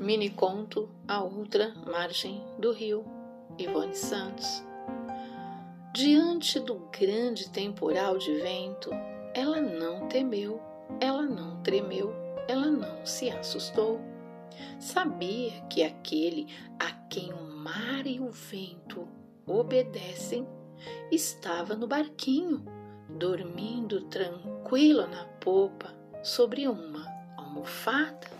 Mini conto A Outra Margem do Rio, Ivone Santos. Diante do grande temporal de vento, ela não temeu, ela não tremeu, ela não se assustou. Sabia que aquele a quem o mar e o vento obedecem estava no barquinho, dormindo tranquilo na popa sobre uma almofada